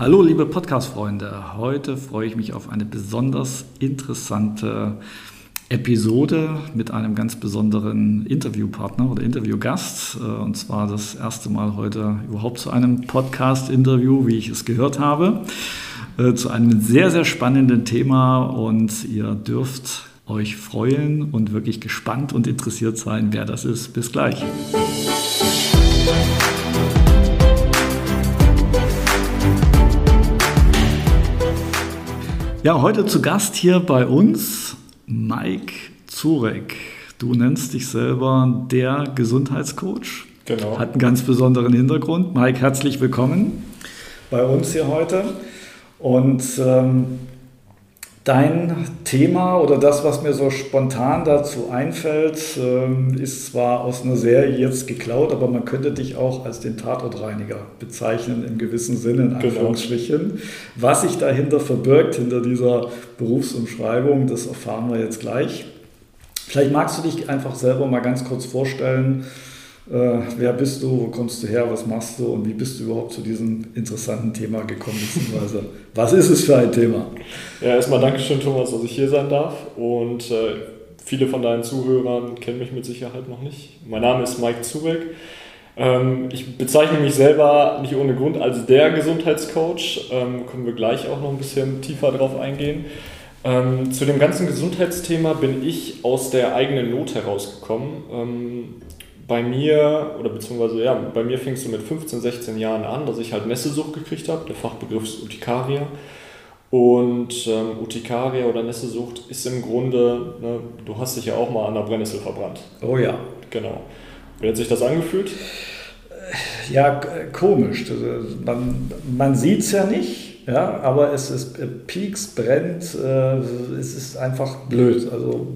Hallo liebe Podcast-Freunde, heute freue ich mich auf eine besonders interessante Episode mit einem ganz besonderen Interviewpartner oder Interviewgast. Äh, und zwar das erste Mal heute überhaupt zu einem Podcast-Interview, wie ich es gehört habe, äh, zu einem sehr, sehr spannenden Thema. Und ihr dürft euch freuen und wirklich gespannt und interessiert sein, wer das ist. Bis gleich. Ja, heute zu Gast hier bei uns Mike Zurek. Du nennst dich selber der Gesundheitscoach. Genau. Hat einen ganz besonderen Hintergrund. Mike, herzlich willkommen bei uns hier heute. Und ähm, Dein Thema oder das, was mir so spontan dazu einfällt, ähm, ist zwar aus einer Serie jetzt geklaut, aber man könnte dich auch als den Tatortreiniger bezeichnen, im gewissen Sinne, in genau. Anführungsstrichen. Genau. Was sich dahinter verbirgt, hinter dieser Berufsumschreibung, das erfahren wir jetzt gleich. Vielleicht magst du dich einfach selber mal ganz kurz vorstellen, äh, wer bist du, wo kommst du her, was machst du und wie bist du überhaupt zu diesem interessanten Thema gekommen, beziehungsweise was ist es für ein Thema? Ja, erstmal Dankeschön, Thomas, dass ich hier sein darf und äh, viele von deinen Zuhörern kennen mich mit Sicherheit noch nicht. Mein Name ist Mike Zubeck. Ähm, ich bezeichne mich selber nicht ohne Grund als der Gesundheitscoach, ähm, können wir gleich auch noch ein bisschen tiefer drauf eingehen. Ähm, zu dem ganzen Gesundheitsthema bin ich aus der eigenen Not herausgekommen. Ähm, bei mir, oder beziehungsweise ja, bei mir fing es so mit 15, 16 Jahren an, dass ich halt Nässesucht gekriegt habe. Der Fachbegriff ist Urtikaria. Und ähm, Urtikaria oder Nässesucht ist im Grunde, ne, du hast dich ja auch mal an der Brennnessel verbrannt. Oh ja. Genau. Wie hat sich das angefühlt? Ja, komisch. Man, man sieht es ja nicht, ja, aber es ist äh, pieks, brennt, äh, es ist einfach blöd. Also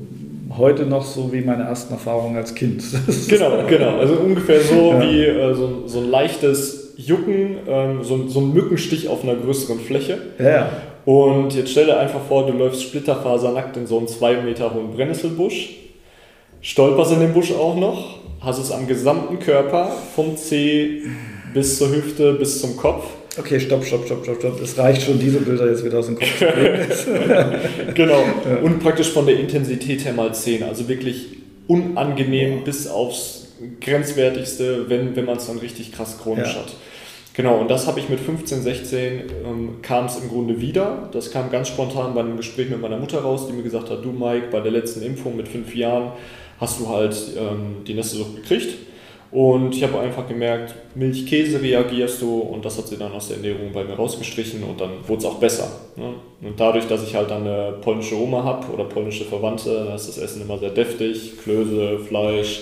heute noch so wie meine ersten Erfahrungen als Kind. genau, genau. Also ungefähr so ja. wie äh, so, so ein leichtes Jucken, ähm, so, so ein Mückenstich auf einer größeren Fläche. Ja. Und jetzt stell dir einfach vor, du läufst splitterfasernackt in so einen zwei Meter hohen Brennnesselbusch, stolperst in den Busch auch noch, hast es am gesamten Körper, vom Zeh bis zur Hüfte bis zum Kopf Okay, stopp, stopp, stopp, stopp, stopp. Es reicht schon, diese Bilder jetzt wieder aus dem Kopf zu genau. Ja. Und praktisch von der Intensität her mal 10. Also wirklich unangenehm bis aufs Grenzwertigste, wenn, wenn man es dann richtig krass chronisch ja. hat. Genau, und das habe ich mit 15, 16 ähm, kam es im Grunde wieder. Das kam ganz spontan bei einem Gespräch mit meiner Mutter raus, die mir gesagt hat, du Mike, bei der letzten Impfung mit fünf Jahren hast du halt ähm, die Nesselsucht gekriegt. Und ich habe einfach gemerkt, Milch, Käse reagierst du und das hat sie dann aus der Ernährung bei mir rausgestrichen und dann wurde es auch besser. Ne? Und dadurch, dass ich halt dann eine polnische Oma habe oder polnische Verwandte, da ist das Essen immer sehr deftig, Klöße, Fleisch,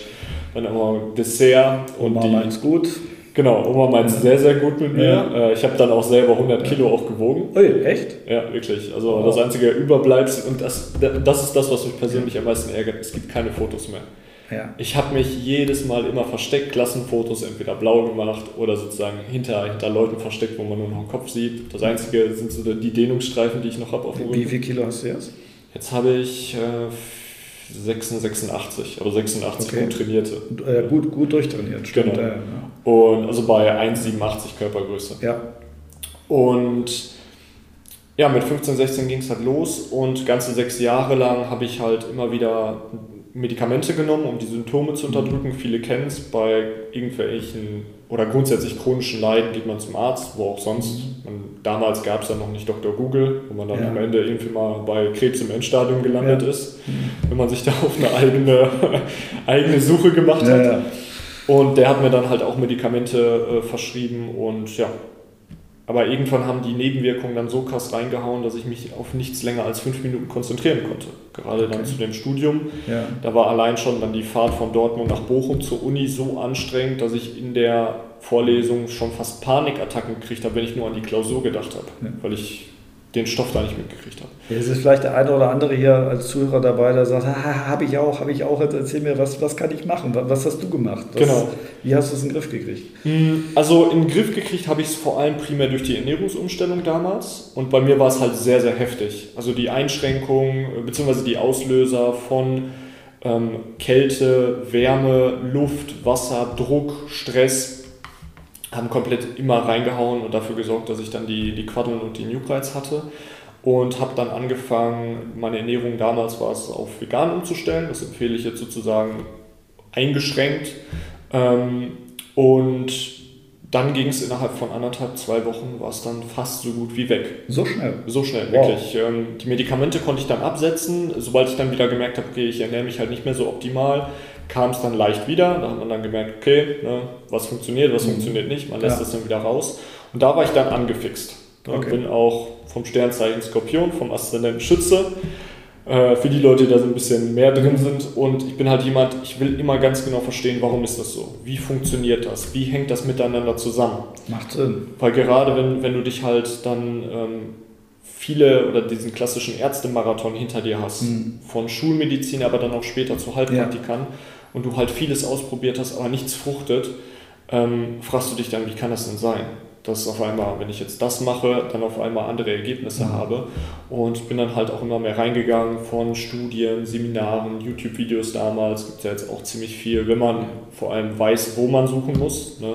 dann immer Dessert. Und Oma meint gut. Genau, Oma meint es sehr, sehr gut mit mir. Ja. Äh, ich habe dann auch selber 100 Kilo auch gewogen. Ui, echt? Ja, wirklich. Also oh. das einzige Überbleibsel und das, das ist das, was mich persönlich am meisten ärgert. Es gibt keine Fotos mehr. Ja. Ich habe mich jedes Mal immer versteckt, Klassenfotos entweder blau gemacht oder sozusagen hinter, hinter Leuten versteckt, wo man nur noch den Kopf sieht. Das Einzige sind so die Dehnungsstreifen, die ich noch habe auf dem Rücken. Wie viel Kilo hast du jetzt? Jetzt habe ich äh, 86, aber 86 okay. gut trainierte. Äh, gut, gut durchtrainiert, stimmt. Genau. Und also bei 1,87 Körpergröße. Ja. Und ja, mit 15, 16 ging es halt los und ganze sechs Jahre lang habe ich halt immer wieder Medikamente genommen, um die Symptome zu unterdrücken. Viele kennen es. Bei irgendwelchen oder grundsätzlich chronischen Leiden geht man zum Arzt, wo auch sonst. Man, damals gab es ja noch nicht Dr. Google, wo man dann ja. am Ende irgendwie mal bei Krebs im Endstadium gelandet ja. ist, wenn man sich da auf eine eigene, eigene Suche gemacht hat. Ja, und der hat mir dann halt auch Medikamente äh, verschrieben und ja, aber irgendwann haben die Nebenwirkungen dann so krass reingehauen, dass ich mich auf nichts länger als fünf Minuten konzentrieren konnte. Gerade okay. dann zu dem Studium. Ja. Da war allein schon dann die Fahrt von Dortmund nach Bochum zur Uni so anstrengend, dass ich in der Vorlesung schon fast Panikattacken gekriegt habe, wenn ich nur an die Klausur gedacht habe. Ja. Weil ich den Stoff da nicht mitgekriegt habe. Jetzt ist vielleicht der eine oder andere hier als Zuhörer dabei, der sagt, habe ich auch, habe ich auch, jetzt erzähl mir, was, was kann ich machen? Was hast du gemacht? Was, genau. Wie hast du es in den Griff gekriegt? Hm, also in den Griff gekriegt habe ich es vor allem primär durch die Ernährungsumstellung damals und bei mir war es halt sehr, sehr heftig. Also die Einschränkung bzw. die Auslöser von ähm, Kälte, Wärme, Luft, Wasser, Druck, Stress haben komplett immer reingehauen und dafür gesorgt, dass ich dann die, die Quaddeln und die Newkrites hatte und habe dann angefangen, meine Ernährung damals war es auf vegan umzustellen. Das empfehle ich jetzt sozusagen eingeschränkt. Ähm, und dann ging es innerhalb von anderthalb, zwei Wochen, war es dann fast so gut wie weg. So schnell? So schnell, wow. wirklich. Ähm, die Medikamente konnte ich dann absetzen. Sobald ich dann wieder gemerkt habe, okay, ich ernähre mich halt nicht mehr so optimal, kam es dann leicht wieder. Da hat man dann gemerkt, okay, ne, was funktioniert, was mhm. funktioniert nicht. Man lässt ja. das dann wieder raus. Und da war ich dann angefixt. Ne, okay. Bin auch vom Sternzeichen Skorpion, vom Aszendenten Schütze. Äh, für die Leute, die da so ein bisschen mehr drin sind. Und ich bin halt jemand, ich will immer ganz genau verstehen, warum ist das so? Wie funktioniert das? Wie hängt das miteinander zusammen? Macht Sinn. Weil gerade wenn, wenn du dich halt dann ähm, viele oder diesen klassischen Ärztemarathon hinter dir hast, mhm. von Schulmedizin, aber dann auch später zu Heilpraktikern ja. Und du halt vieles ausprobiert hast, aber nichts fruchtet, ähm, fragst du dich dann, wie kann das denn sein? dass auf einmal, wenn ich jetzt das mache, dann auf einmal andere Ergebnisse mhm. habe. Und bin dann halt auch immer mehr reingegangen von Studien, Seminaren, YouTube-Videos damals. Gibt ja jetzt auch ziemlich viel, wenn man vor allem weiß, wo man suchen muss. Ne?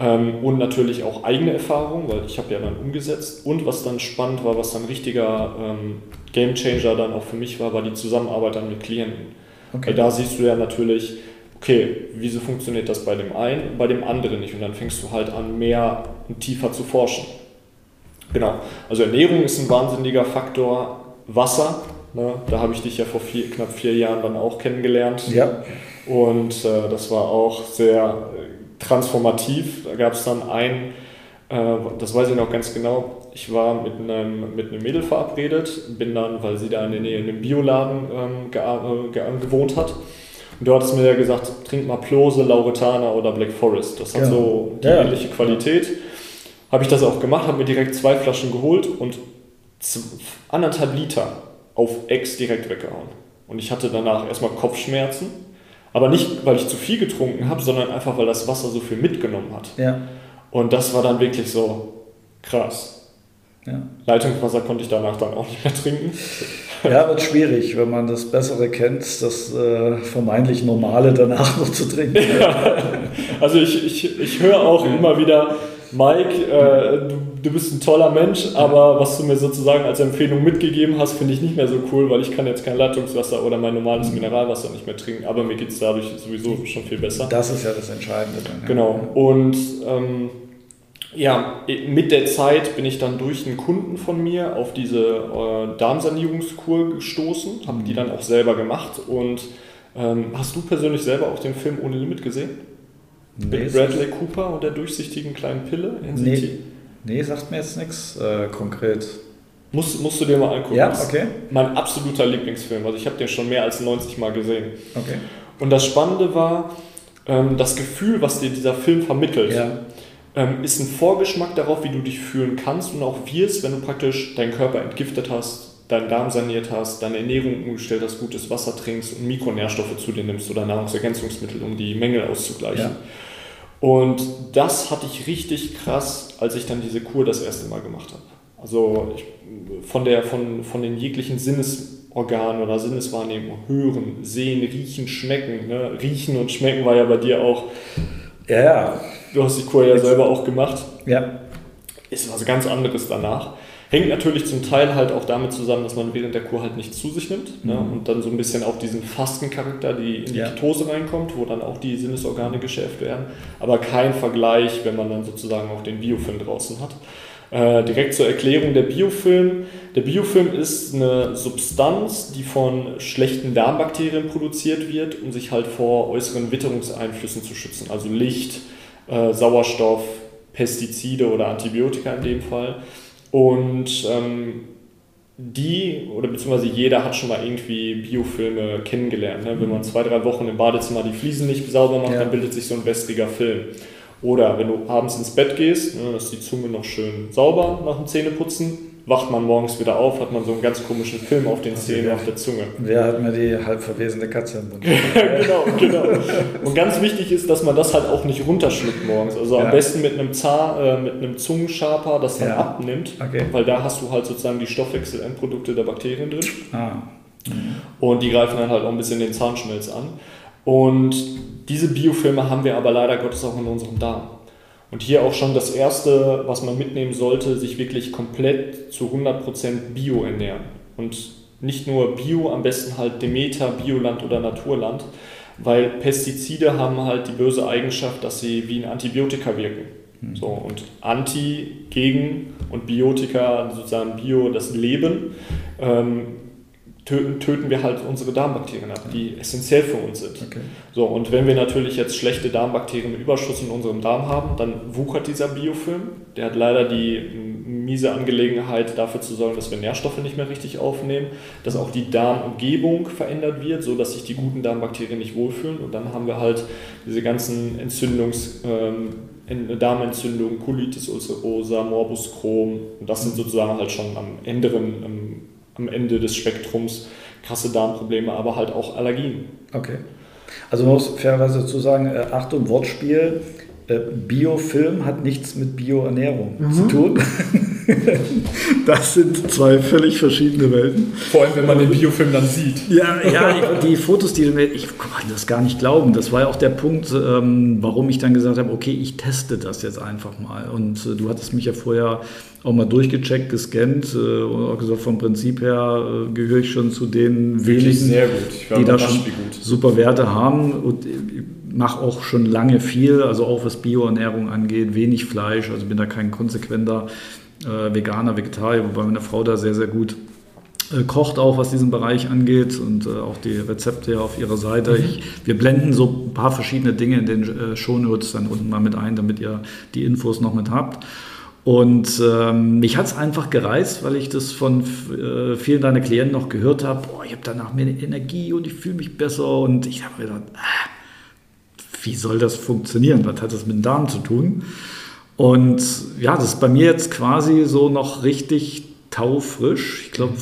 Ähm, und natürlich auch eigene Erfahrungen, weil ich habe ja dann umgesetzt. Und was dann spannend war, was dann richtiger ähm, Game Changer dann auch für mich war, war die Zusammenarbeit dann mit Klienten. Okay. Weil da siehst du ja natürlich, okay, wieso funktioniert das bei dem einen und bei dem anderen nicht? Und dann fängst du halt an, mehr und tiefer zu forschen. Genau, also Ernährung ist ein wahnsinniger Faktor. Wasser, ne? da habe ich dich ja vor vier, knapp vier Jahren dann auch kennengelernt. Ja. Und äh, das war auch sehr äh, transformativ. Da gab es dann ein, äh, das weiß ich noch ganz genau, ich war mit einem, mit einem Mädel verabredet, bin dann, weil sie da in der Nähe in einem Bioladen ähm, ge ge gewohnt hat, und du hattest mir ja gesagt, trink mal Plose, Lauretana oder Black Forest. Das hat ja. so die ja. ähnliche Qualität. Habe ich das auch gemacht, habe mir direkt zwei Flaschen geholt und anderthalb Liter auf Ex direkt weggehauen. Und ich hatte danach erstmal Kopfschmerzen, aber nicht, weil ich zu viel getrunken habe, sondern einfach, weil das Wasser so viel mitgenommen hat. Ja. Und das war dann wirklich so krass. Ja. Leitungswasser konnte ich danach dann auch nicht mehr trinken. Ja, wird schwierig, wenn man das Bessere kennt, das äh, vermeintlich Normale danach noch zu trinken. Ja. Also ich, ich, ich höre auch immer wieder, Mike, äh, du, du bist ein toller Mensch, aber was du mir sozusagen als Empfehlung mitgegeben hast, finde ich nicht mehr so cool, weil ich kann jetzt kein Leitungswasser oder mein normales mhm. Mineralwasser nicht mehr trinken, aber mir geht es dadurch sowieso schon viel besser. Das ist ja das Entscheidende. Dann, ja. Genau. Und ähm, ja, mit der Zeit bin ich dann durch einen Kunden von mir auf diese äh, Darmsanierungskur gestoßen, habe mhm. die dann auch selber gemacht. Und ähm, hast du persönlich selber auch den Film Ohne Limit gesehen? Nee, Mit Bradley Cooper und der durchsichtigen kleinen Pille? Nee, nee, sagt mir jetzt nichts äh, konkret. Musst, musst du dir mal angucken. Ja, okay. Mein absoluter Lieblingsfilm. Also ich habe den schon mehr als 90 Mal gesehen. Okay. Und das Spannende war, ähm, das Gefühl, was dir dieser Film vermittelt. Ja ähm, ist ein Vorgeschmack darauf, wie du dich fühlen kannst und auch wirst, wenn du praktisch deinen Körper entgiftet hast, deinen Darm saniert hast, deine Ernährung umgestellt hast, gutes Wasser trinkst und Mikronährstoffe zu dir nimmst oder Nahrungsergänzungsmittel, um die Mängel auszugleichen. Ja. Und das hatte ich richtig krass, als ich dann diese Kur das erste Mal gemacht habe. Also ich, von, der, von, von den jeglichen Sinnesorganen oder Sinneswahrnehmung, hören, sehen, riechen, schmecken. Ne? Riechen und schmecken war ja bei dir auch. Ja, ja. Du hast die Kur ja selber auch gemacht. Ja. Ist was ganz anderes danach. Hängt natürlich zum Teil halt auch damit zusammen, dass man während der Kur halt nichts zu sich nimmt ne? mhm. und dann so ein bisschen auch diesen Fastencharakter, die in die ja. Ketose reinkommt, wo dann auch die Sinnesorgane geschärft werden. Aber kein Vergleich, wenn man dann sozusagen auch den Biofilm draußen hat. Äh, direkt zur Erklärung, der Biofilm. Der Biofilm ist eine Substanz, die von schlechten Darmbakterien produziert wird, um sich halt vor äußeren Witterungseinflüssen zu schützen, also Licht, äh, Sauerstoff, Pestizide oder Antibiotika in dem Fall. Und ähm, die oder beziehungsweise jeder hat schon mal irgendwie Biofilme kennengelernt. Ne? Wenn man zwei, drei Wochen im Badezimmer die Fliesen nicht sauber macht, ja. dann bildet sich so ein wässriger Film. Oder wenn du abends ins Bett gehst, ne, ist die Zunge noch schön sauber nach dem Zähneputzen, wacht man morgens wieder auf, hat man so einen ganz komischen Film auf den Zähnen, auf der Zunge. Wer hat mir die halb verwesende Katze im Mund? genau, genau. Und ganz wichtig ist, dass man das halt auch nicht runterschluckt morgens. Also ja. am besten mit einem Zahn, äh, mit einem Zungenschaper das dann ja. abnimmt, okay. weil da hast du halt sozusagen die Stoffwechselendprodukte der Bakterien drin. Ah. Mhm. Und die greifen dann halt auch ein bisschen den Zahnschmelz an. Und diese Biofilme haben wir aber leider Gottes auch in unserem Darm. Und hier auch schon das Erste, was man mitnehmen sollte, sich wirklich komplett zu 100% Bio ernähren. Und nicht nur Bio, am besten halt Demeter, Bioland oder Naturland, weil Pestizide haben halt die böse Eigenschaft, dass sie wie ein Antibiotika wirken. Mhm. So, und Anti, gegen und Biotika, sozusagen Bio, das Leben, ähm, töten, töten wir halt unsere Darmbakterien ab, die essentiell für uns sind. Okay. So, und wenn wir natürlich jetzt schlechte Darmbakterienüberschuss in unserem Darm haben, dann wuchert dieser Biofilm. Der hat leider die miese Angelegenheit, dafür zu sorgen, dass wir Nährstoffe nicht mehr richtig aufnehmen, dass auch die Darmumgebung verändert wird, so dass sich die guten Darmbakterien nicht wohlfühlen. Und dann haben wir halt diese ganzen Entzündungs- ähm, Darmentzündungen, Colitis ulcerosa, Morbus Crohn. Und das sind sozusagen halt schon am Ende, am Ende des Spektrums krasse Darmprobleme, aber halt auch Allergien. Okay. Also man muss fairerweise dazu sagen, äh, Achtung, Wortspiel, äh, Biofilm hat nichts mit Bioernährung mhm. zu tun. das sind zwei völlig verschiedene Welten. Vor allem, wenn man den Biofilm dann sieht. Ja, ja die Fotos, die ich kann das gar nicht glauben. Das war ja auch der Punkt, ähm, warum ich dann gesagt habe, okay, ich teste das jetzt einfach mal. Und äh, du hattest mich ja vorher auch mal durchgecheckt, gescannt äh, und auch gesagt, vom Prinzip her äh, gehöre ich schon zu den wenigen, die da schon super Werte haben. Und mache auch schon lange viel, also auch was Bioernährung angeht, wenig Fleisch, also bin da kein konsequenter äh, Veganer, Vegetarier, wobei meine Frau da sehr, sehr gut äh, kocht auch, was diesen Bereich angeht und äh, auch die Rezepte auf ihrer Seite. Mhm. Ich, wir blenden so ein paar verschiedene Dinge in den äh, Shownotes dann unten mal mit ein, damit ihr die Infos noch mit habt. Und ähm, mich hat es einfach gereizt, weil ich das von äh, vielen deiner Klienten noch gehört habe. Boah, ich habe danach mehr Energie und ich fühle mich besser. Und ich habe mir gedacht, ah, wie soll das funktionieren? Was hat das mit dem Darm zu tun? Und ja, das ist bei mir jetzt quasi so noch richtig taufrisch. Ich glaube,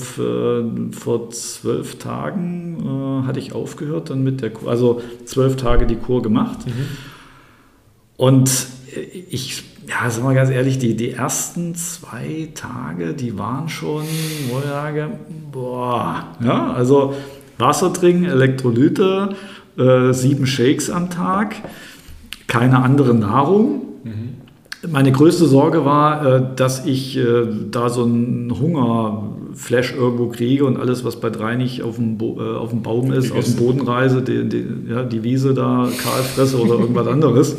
vor zwölf Tagen äh, hatte ich aufgehört dann mit der Kur, also zwölf Tage die Kur gemacht. Mhm. Und ich, ja, sag mal ganz ehrlich, die, die ersten zwei Tage, die waren schon, wo ich sage, boah, ja, also Wasser trinken, Elektrolyte, äh, sieben Shakes am Tag, keine andere Nahrung. Mhm. Meine größte Sorge war, äh, dass ich äh, da so einen Hungerflash irgendwo kriege und alles, was bei drei nicht auf dem, Bo auf dem Baum ist, aus dem Boden reise, die, die, ja, die Wiese da kahl fresse oder irgendwas anderes.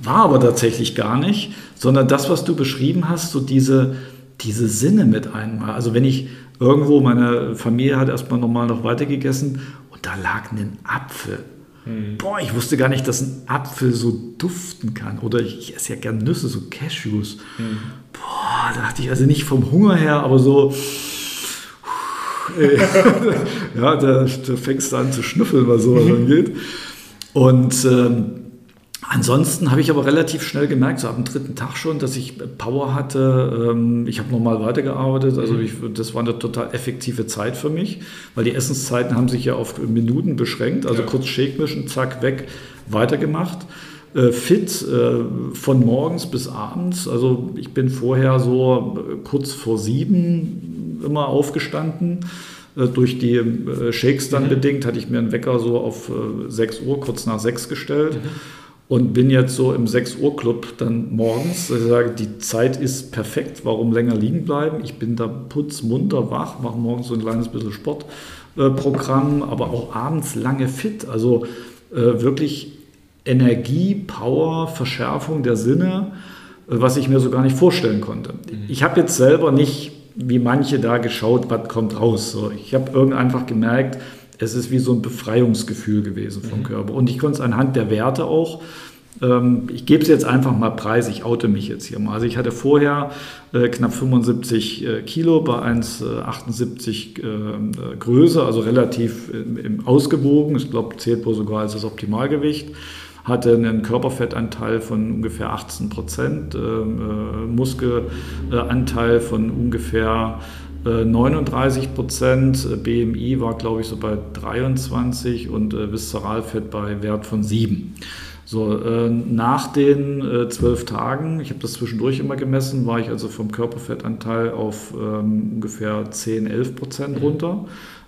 War aber tatsächlich gar nicht, sondern das, was du beschrieben hast, so diese, diese Sinne mit einmal. Also wenn ich irgendwo, meine Familie hat erstmal normal noch weitergegessen und da lag ein Apfel. Mhm. Boah, ich wusste gar nicht, dass ein Apfel so duften kann. Oder ich, ich esse ja gern Nüsse, so Cashews. Mhm. Boah, da dachte ich also nicht vom Hunger her, aber so. ja, da, da fängst du an zu schnüffeln, was sowas mhm. angeht. Und ähm, Ansonsten habe ich aber relativ schnell gemerkt, so ab dem dritten Tag schon, dass ich Power hatte. Ähm, ich habe nochmal weitergearbeitet. Also mhm. ich, das war eine total effektive Zeit für mich, weil die Essenszeiten haben sich ja auf Minuten beschränkt. Also ja. kurz Shake mischen, zack, weg, weitergemacht. Äh, fit äh, von morgens bis abends. Also ich bin vorher so äh, kurz vor sieben immer aufgestanden durch die Shakes dann mhm. bedingt hatte ich mir einen Wecker so auf 6 Uhr, kurz nach 6 gestellt. Mhm und bin jetzt so im 6 Uhr Club dann morgens. Ich sage, die Zeit ist perfekt, warum länger liegen bleiben? Ich bin da putzmunter wach, mache morgens so ein kleines bisschen Sportprogramm, aber auch abends lange fit. Also äh, wirklich Energie, Power, Verschärfung der Sinne, äh, was ich mir so gar nicht vorstellen konnte. Mhm. Ich habe jetzt selber nicht wie manche da geschaut, was kommt raus. So, ich habe irgendwann einfach gemerkt, es ist wie so ein Befreiungsgefühl gewesen vom mhm. Körper. Und ich konnte es anhand der Werte auch, ähm, ich gebe es jetzt einfach mal preis, ich oute mich jetzt hier mal. Also ich hatte vorher äh, knapp 75 äh, Kilo bei 1,78 äh, äh, Größe, also relativ im, ausgewogen. Ich glaube, zählt wohl sogar als das Optimalgewicht hatte einen Körperfettanteil von ungefähr 18 Prozent, ähm, äh, Muskelanteil von ungefähr 39 äh, Prozent, äh, BMI war glaube ich so bei 23 und äh, Viszeralfett bei Wert von 7. So, äh, nach den äh, zwölf Tagen, ich habe das zwischendurch immer gemessen, war ich also vom Körperfettanteil auf ähm, ungefähr 10, 11 Prozent mhm. runter,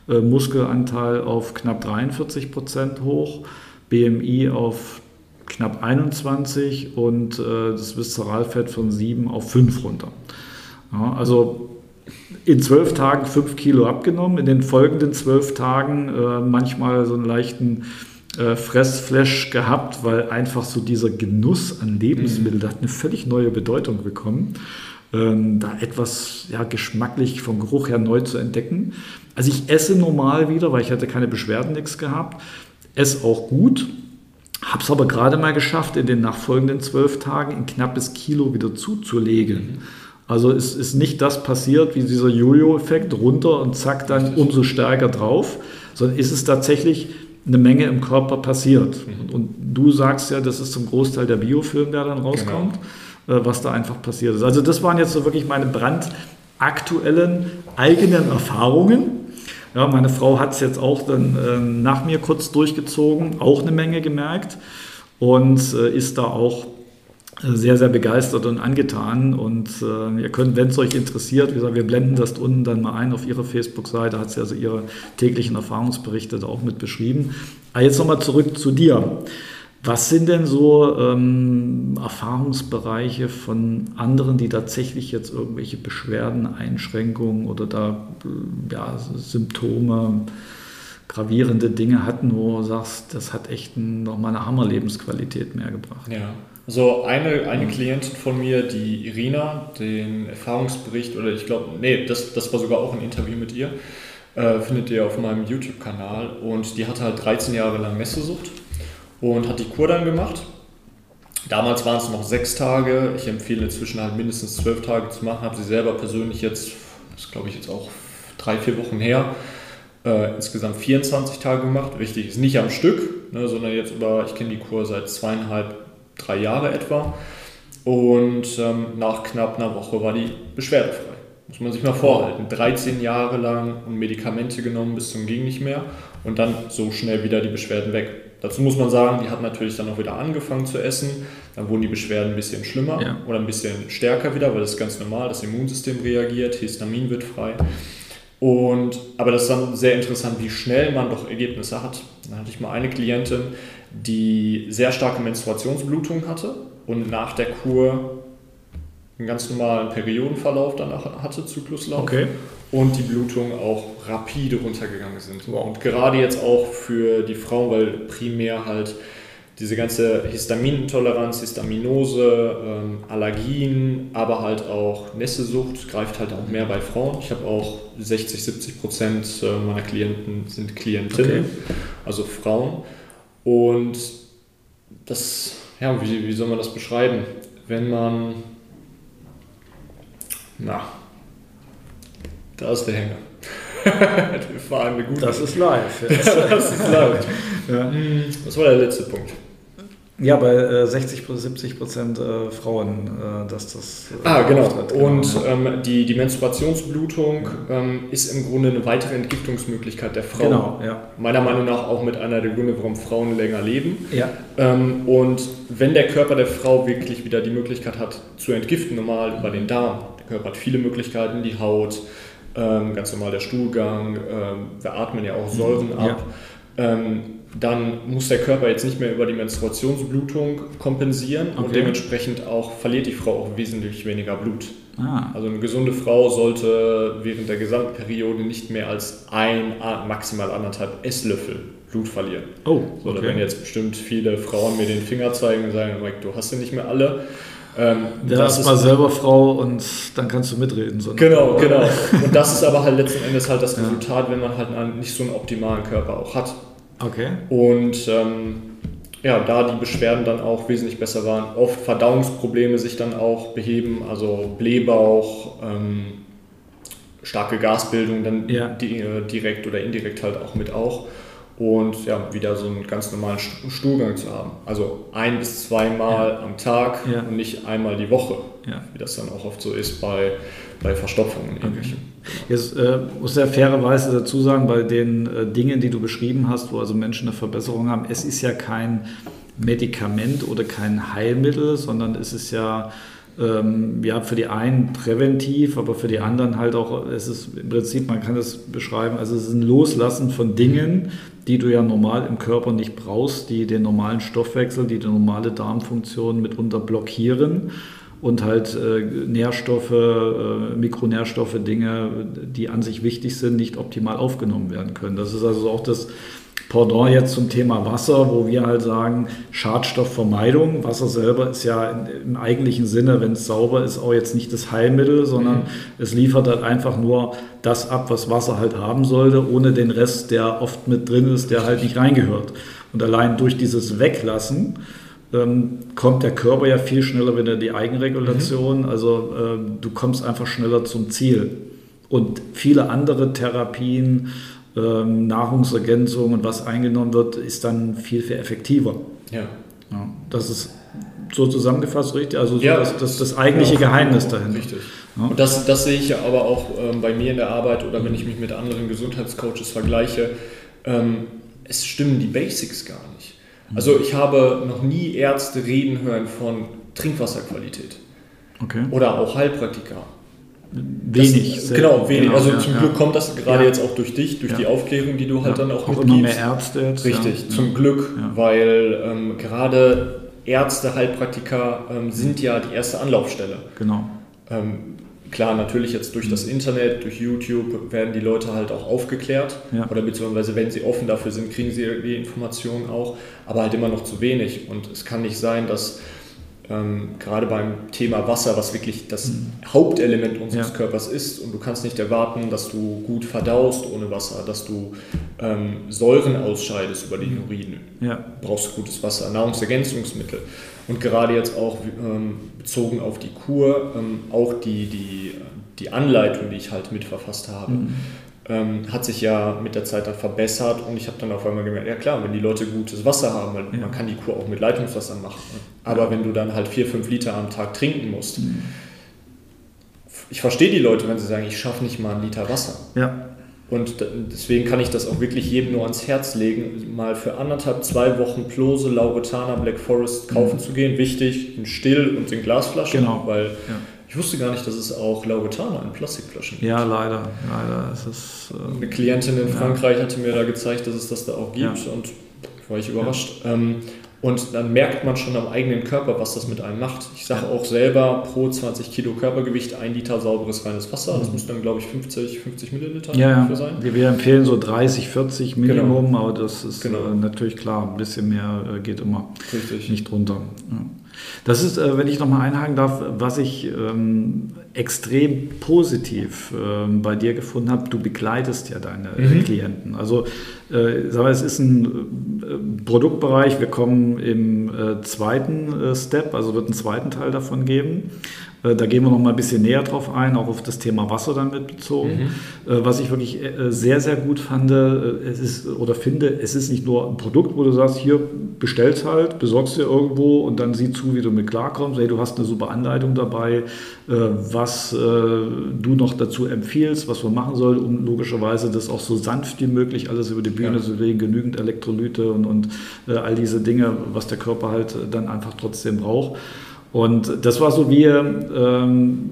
äh, Muskelanteil auf knapp 43 Prozent hoch, BMI auf knapp 21 und äh, das Viszeralfett von 7 auf 5 runter. Ja, also in zwölf Tagen 5 Kilo abgenommen, in den folgenden zwölf Tagen äh, manchmal so einen leichten äh, Fressflash gehabt, weil einfach so dieser Genuss an Lebensmitteln, mhm. hat eine völlig neue Bedeutung bekommen. Ähm, da etwas ja, geschmacklich vom Geruch her neu zu entdecken. Also ich esse normal wieder, weil ich hatte keine Beschwerden, nichts gehabt. Esse auch gut, habe es aber gerade mal geschafft, in den nachfolgenden zwölf Tagen ein knappes Kilo wieder zuzulegen. Mhm. Also es ist nicht das passiert wie dieser Jojo-Effekt runter und zack, dann umso stärker drauf, sondern ist es tatsächlich eine Menge im Körper passiert. Mhm. Und du sagst ja, das ist zum Großteil der Biofilm, der dann rauskommt, genau. Äh, was da einfach passiert ist. Also das waren jetzt so wirklich meine brandaktuellen eigenen Erfahrungen ja, meine Frau hat es jetzt auch dann äh, nach mir kurz durchgezogen, auch eine Menge gemerkt und äh, ist da auch sehr, sehr begeistert und angetan. Und äh, ihr könnt, wenn es euch interessiert, wie gesagt, wir blenden das unten dann mal ein auf ihre Facebook-Seite, hat sie also ihre täglichen Erfahrungsberichte da auch mit beschrieben. Aber jetzt nochmal zurück zu dir. Was sind denn so ähm, Erfahrungsbereiche von anderen, die tatsächlich jetzt irgendwelche Beschwerden, Einschränkungen oder da ja, Symptome, gravierende Dinge hatten, wo du sagst, das hat echt nochmal eine Hammerlebensqualität mehr gebracht? Ja, also eine, eine Klientin von mir, die Irina, den Erfahrungsbericht, oder ich glaube, nee, das, das war sogar auch ein Interview mit ihr, äh, findet ihr auf meinem YouTube-Kanal und die hatte halt 13 Jahre lang Messesucht und hat die Kur dann gemacht. Damals waren es noch sechs Tage. Ich empfehle inzwischen halt mindestens zwölf Tage zu machen. Habe sie selber persönlich jetzt, das glaube ich jetzt auch drei, vier Wochen her, äh, insgesamt 24 Tage gemacht. Wichtig ist nicht am Stück, ne, sondern jetzt über, ich kenne die Kur seit zweieinhalb, drei Jahre etwa. Und ähm, nach knapp einer Woche war die beschwerdefrei. Muss man sich mal vorhalten. 13 Jahre lang und Medikamente genommen bis zum Ging nicht mehr und dann so schnell wieder die Beschwerden weg. Dazu muss man sagen, die hat natürlich dann auch wieder angefangen zu essen. Dann wurden die Beschwerden ein bisschen schlimmer ja. oder ein bisschen stärker wieder, weil das ist ganz normal, das Immunsystem reagiert, Histamin wird frei. Und, aber das ist dann sehr interessant, wie schnell man doch Ergebnisse hat. Dann hatte ich mal eine Klientin, die sehr starke Menstruationsblutung hatte und nach der Kur einen ganz normalen Periodenverlauf danach hatte, Zykluslauf. Okay und die Blutungen auch rapide runtergegangen sind. Wow. Und gerade jetzt auch für die Frauen, weil primär halt diese ganze Histaminintoleranz, Histaminose, ähm, Allergien, aber halt auch Nässesucht greift halt auch mehr bei Frauen. Ich habe auch 60, 70 Prozent äh, meiner Klienten sind Klientinnen, okay. also Frauen. Und das, ja, wie, wie soll man das beschreiben? Wenn man, na, da ist der Hänger. Wir fahren eine gute. Das ist live. das ist live. Ja. Das war der letzte Punkt. Ja, bei äh, 60 bis 70 Prozent äh, Frauen, äh, dass das. Äh, ah, genau. genau. Und ähm, die, die Menstruationsblutung ähm, ist im Grunde eine weitere Entgiftungsmöglichkeit der Frau. Genau, ja. Meiner Meinung nach auch mit einer der Gründe, warum Frauen länger leben. Ja. Ähm, und wenn der Körper der Frau wirklich wieder die Möglichkeit hat, zu entgiften, normal über den Darm, der Körper hat viele Möglichkeiten, die Haut, ähm, ganz normal der Stuhlgang, ähm, wir atmen ja auch Säuren ab. Ja. Dann muss der Körper jetzt nicht mehr über die Menstruationsblutung kompensieren okay. und dementsprechend auch verliert die Frau auch wesentlich weniger Blut. Ah. Also eine gesunde Frau sollte während der gesamten Periode nicht mehr als ein, maximal anderthalb Esslöffel Blut verlieren. Oh, okay. So, da werden jetzt bestimmt viele Frauen mir den Finger zeigen und sagen, Mike, du hast ja nicht mehr alle. Ähm, ja, ist mal selber Frau und dann kannst du mitreden. So genau, genau. Und das ist aber halt letzten Endes halt das Resultat, wenn man halt einen, nicht so einen optimalen Körper auch hat. Okay. Und ähm, ja, da die Beschwerden dann auch wesentlich besser waren, oft Verdauungsprobleme sich dann auch beheben, also Blähbauch, ähm, starke Gasbildung dann ja. di äh, direkt oder indirekt halt auch mit auch und ja, wieder so einen ganz normalen Stuhlgang zu haben. Also ein bis zweimal ja. am Tag ja. und nicht einmal die Woche, ja. wie das dann auch oft so ist bei, bei Verstopfungen. Okay. Jetzt äh, muss ja fairerweise dazu sagen, bei den äh, Dingen, die du beschrieben hast, wo also Menschen eine Verbesserung haben, es ist ja kein Medikament oder kein Heilmittel, sondern es ist ja ähm, ja, für die einen präventiv, aber für die anderen halt auch, es ist im Prinzip, man kann es beschreiben, also es ist ein Loslassen von Dingen, die du ja normal im Körper nicht brauchst, die den normalen Stoffwechsel, die die normale Darmfunktion mitunter blockieren und halt äh, Nährstoffe, äh, Mikronährstoffe, Dinge, die an sich wichtig sind, nicht optimal aufgenommen werden können. Das ist also auch das Pendant jetzt zum Thema Wasser, wo wir halt sagen, Schadstoffvermeidung. Wasser selber ist ja im eigentlichen Sinne, wenn es sauber ist, auch jetzt nicht das Heilmittel, sondern mhm. es liefert halt einfach nur das ab, was Wasser halt haben sollte, ohne den Rest, der oft mit drin ist, der halt nicht reingehört. Und allein durch dieses Weglassen ähm, kommt der Körper ja viel schneller wieder in die Eigenregulation. Mhm. Also äh, du kommst einfach schneller zum Ziel. Und viele andere Therapien, ähm, Nahrungsergänzung und was eingenommen wird, ist dann viel, viel effektiver. Ja. ja das ist so zusammengefasst richtig, also so ja, das, das, das eigentliche ja, Geheimnis dahinter. Richtig. Ja. Und das, das sehe ich ja aber auch ähm, bei mir in der Arbeit oder wenn ich mich mit anderen Gesundheitscoaches vergleiche. Ähm, es stimmen die Basics gar nicht. Also ich habe noch nie Ärzte reden hören von Trinkwasserqualität. Okay. Oder auch Heilpraktiker. Wenig. Das, genau, wenig. Genau, also ja, zum ja. Glück kommt das gerade ja. jetzt auch durch dich, durch die Aufklärung, die du halt dann auch, auch mitgibst. Immer mehr Ärzte jetzt. Richtig, zum Glück, weil ähm, gerade Ärzte, Heilpraktiker ähm, sind ja die erste Anlaufstelle. Genau. Ähm, klar, natürlich jetzt durch das mhm. Internet, durch YouTube werden die Leute halt auch aufgeklärt. Oder beziehungsweise, wenn sie offen dafür sind, kriegen sie die Informationen auch, aber halt immer noch zu wenig. Und es kann nicht sein, dass ähm, gerade beim Thema Wasser, was wirklich das mhm. Hauptelement unseres ja. Körpers ist. Und du kannst nicht erwarten, dass du gut verdaust ohne Wasser, dass du ähm, Säuren ausscheidest über den Urin. Ja. Du brauchst gutes Wasser, Nahrungsergänzungsmittel. Und gerade jetzt auch ähm, bezogen auf die Kur, ähm, auch die, die, die Anleitung, die ich halt mitverfasst habe. Mhm ähm, hat sich ja mit der Zeit dann verbessert und ich habe dann auf einmal gemerkt, ja klar, wenn die Leute gutes Wasser haben, weil ja. man kann die Kur auch mit Leitungswasser machen, aber ja. wenn du dann halt vier, fünf Liter am Tag trinken musst, mhm. ich verstehe die Leute, wenn sie sagen, ich schaffe nicht mal einen Liter Wasser. Ja. Und deswegen kann ich das auch wirklich jedem nur ans Herz legen, mal für anderthalb, zwei Wochen Plose, Lauretana, Black Forest kaufen mhm. zu gehen. Wichtig, in Still und in Glasflaschen, genau. weil ja ich wusste gar nicht, dass es auch Lauretana in Plastikflaschen gibt. Ja, leider. leider. Es ist, äh, Eine Klientin in Frankreich ja. hatte mir da gezeigt, dass es das da auch gibt ja. und war ich überrascht. Ja. Ähm, und dann merkt man schon am eigenen Körper, was das mit einem macht. Ich sage auch selber, pro 20 Kilo Körpergewicht ein Liter sauberes reines Wasser. Das mhm. müsste dann, glaube ich, 50, 50 Milliliter ja, sein. Wir empfehlen so 30, 40 Minimum, genau. aber das ist genau. äh, natürlich klar, ein bisschen mehr äh, geht immer Richtig. nicht runter. Ja. Das ist, äh, wenn ich nochmal einhaken darf, was ich ähm, extrem positiv ähm, bei dir gefunden habe. Du begleitest ja deine mhm. Klienten. Also, äh, sag mal, es ist ein äh, Produktbereich. Wir kommen im äh, zweiten äh, Step, also wird einen zweiten Teil davon geben. Äh, da gehen wir noch mal ein bisschen näher drauf ein, auch auf das Thema Wasser dann mit bezogen. Mhm. Äh, was ich wirklich äh, sehr, sehr gut fand, es ist, oder finde, es ist nicht nur ein Produkt, wo du sagst, hier bestellst halt, besorgst dir irgendwo und dann sieh zu, wie du mit klarkommst. Hey, du hast eine super Anleitung dabei, was du noch dazu empfiehlst, was man machen soll, um logischerweise das auch so sanft wie möglich alles über die Bühne ja. zu legen, genügend Elektrolyte und, und all diese Dinge, was der Körper halt dann einfach trotzdem braucht. Und das war so wie ähm,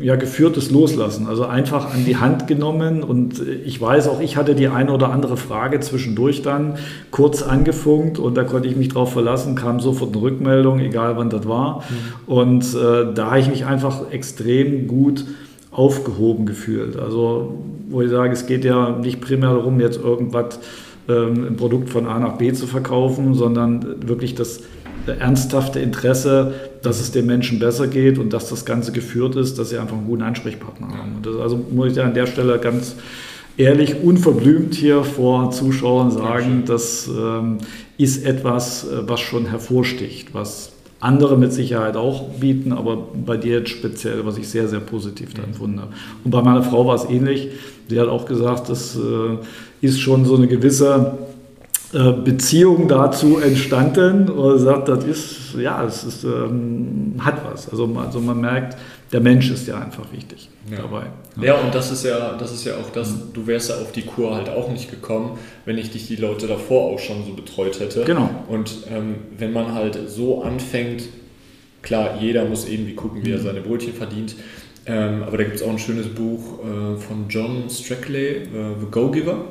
ja, geführtes Loslassen, also einfach an die Hand genommen. Und ich weiß auch, ich hatte die eine oder andere Frage zwischendurch dann kurz angefunkt und da konnte ich mich drauf verlassen, kam sofort eine Rückmeldung, egal wann das war. Mhm. Und äh, da habe ich mich einfach extrem gut aufgehoben gefühlt. Also, wo ich sage, es geht ja nicht primär darum, jetzt irgendwas, ähm, ein Produkt von A nach B zu verkaufen, sondern wirklich das ernsthafte Interesse, dass es den Menschen besser geht und dass das Ganze geführt ist, dass sie einfach einen guten Ansprechpartner haben. Das, also muss ich an der Stelle ganz ehrlich, unverblümt hier vor Zuschauern sagen, das ähm, ist etwas, äh, was schon hervorsticht, was andere mit Sicherheit auch bieten, aber bei dir jetzt speziell, was ich sehr, sehr positiv da empfunden habe. Und bei meiner Frau war es ähnlich. Sie hat auch gesagt, das äh, ist schon so eine gewisse Beziehung dazu entstanden und sagt, das ist, ja, es ist, ähm, hat was. Also, also man merkt, der Mensch ist ja einfach wichtig ja. dabei. Ja. ja, und das ist ja, das ist ja auch das, du wärst ja auf die Kur halt auch nicht gekommen, wenn ich dich die Leute davor auch schon so betreut hätte. Genau. Und ähm, wenn man halt so anfängt, Klar, jeder muss irgendwie gucken, wie er mhm. seine Brötchen verdient. Ähm, aber da gibt es auch ein schönes Buch äh, von John Strackley, äh, The Go-Giver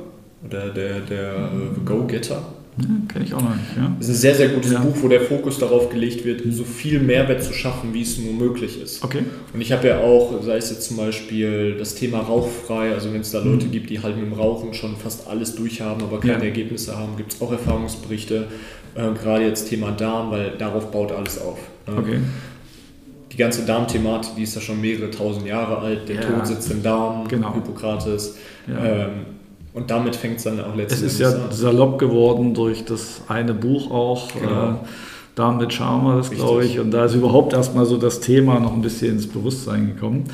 oder der, der äh, The Go-Getter. Ja, Kenne ich auch noch nicht. Ja. Das ist ein sehr, sehr gutes ja. Buch, wo der Fokus darauf gelegt wird, so viel Mehrwert zu schaffen, wie es nur möglich ist. Okay. Und ich habe ja auch, sei es jetzt zum Beispiel das Thema rauchfrei, also wenn es da Leute mhm. gibt, die halt mit dem Rauchen schon fast alles durchhaben, aber keine ja. Ergebnisse haben, gibt es auch Erfahrungsberichte, äh, gerade jetzt Thema Darm, weil darauf baut alles auf. Ne? Okay. Die ganze Darmthematik, die ist ja schon mehrere tausend Jahre alt, der Tod sitzt im Darm, genau. Hippokrates. Ähm, und damit fängt es dann auch letztendlich an. Es ist ja salopp geworden durch das eine Buch auch. Genau. Äh, damit wir das, glaube ich. Und da ist überhaupt erstmal so das Thema noch ein bisschen ins Bewusstsein gekommen.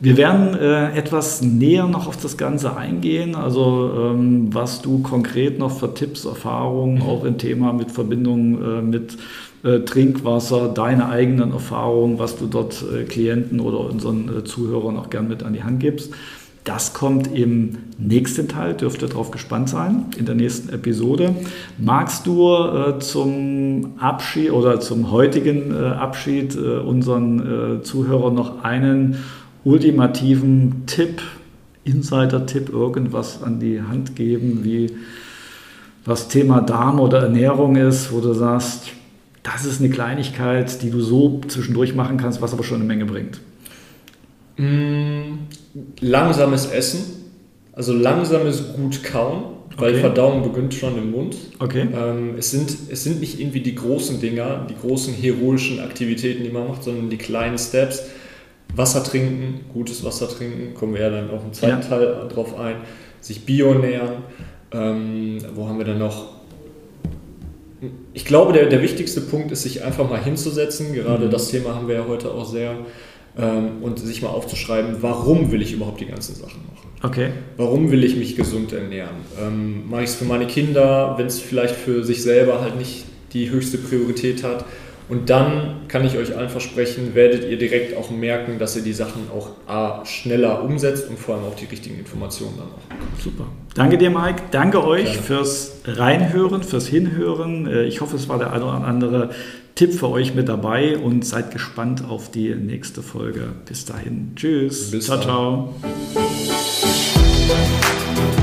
Wir werden äh, etwas näher noch auf das Ganze eingehen, also ähm, was du konkret noch für Tipps, Erfahrungen, mhm. auch im Thema mit Verbindung äh, mit äh, Trinkwasser, deine eigenen Erfahrungen, was du dort äh, Klienten oder unseren äh, Zuhörern auch gern mit an die Hand gibst. Das kommt im nächsten Teil, dürft ihr darauf gespannt sein, in der nächsten Episode. Magst du äh, zum Abschied oder zum heutigen äh, Abschied äh, unseren äh, Zuhörern noch einen ultimativen Tipp, Insider-Tipp, irgendwas an die Hand geben, wie was Thema Darm oder Ernährung ist, wo du sagst, das ist eine Kleinigkeit, die du so zwischendurch machen kannst, was aber schon eine Menge bringt? Mm, langsames Essen, also langsames gut kauen, weil okay. Verdauung beginnt schon im Mund. Okay. Ähm, es, sind, es sind nicht irgendwie die großen Dinger, die großen heroischen Aktivitäten, die man macht, sondern die kleinen Steps. Wasser trinken, gutes Wasser trinken, kommen wir ja dann auch im zweiten ja. Teil drauf ein. Sich bio nähern. Ähm, wo haben wir dann noch? Ich glaube, der, der wichtigste Punkt ist, sich einfach mal hinzusetzen. Gerade mhm. das Thema haben wir ja heute auch sehr und sich mal aufzuschreiben, warum will ich überhaupt die ganzen Sachen machen. Okay. Warum will ich mich gesund ernähren? Ähm, mache ich es für meine Kinder, wenn es vielleicht für sich selber halt nicht die höchste Priorität hat? Und dann kann ich euch allen versprechen, werdet ihr direkt auch merken, dass ihr die Sachen auch A, schneller umsetzt und vor allem auch die richtigen Informationen dann auch bekommt. Super. Danke dir, Mike. Danke euch Gerne. fürs Reinhören, fürs Hinhören. Äh, ich hoffe, es war der eine oder andere Tipp für euch mit dabei und seid gespannt auf die nächste Folge. Bis dahin. Tschüss. Bis ciao, dann. ciao.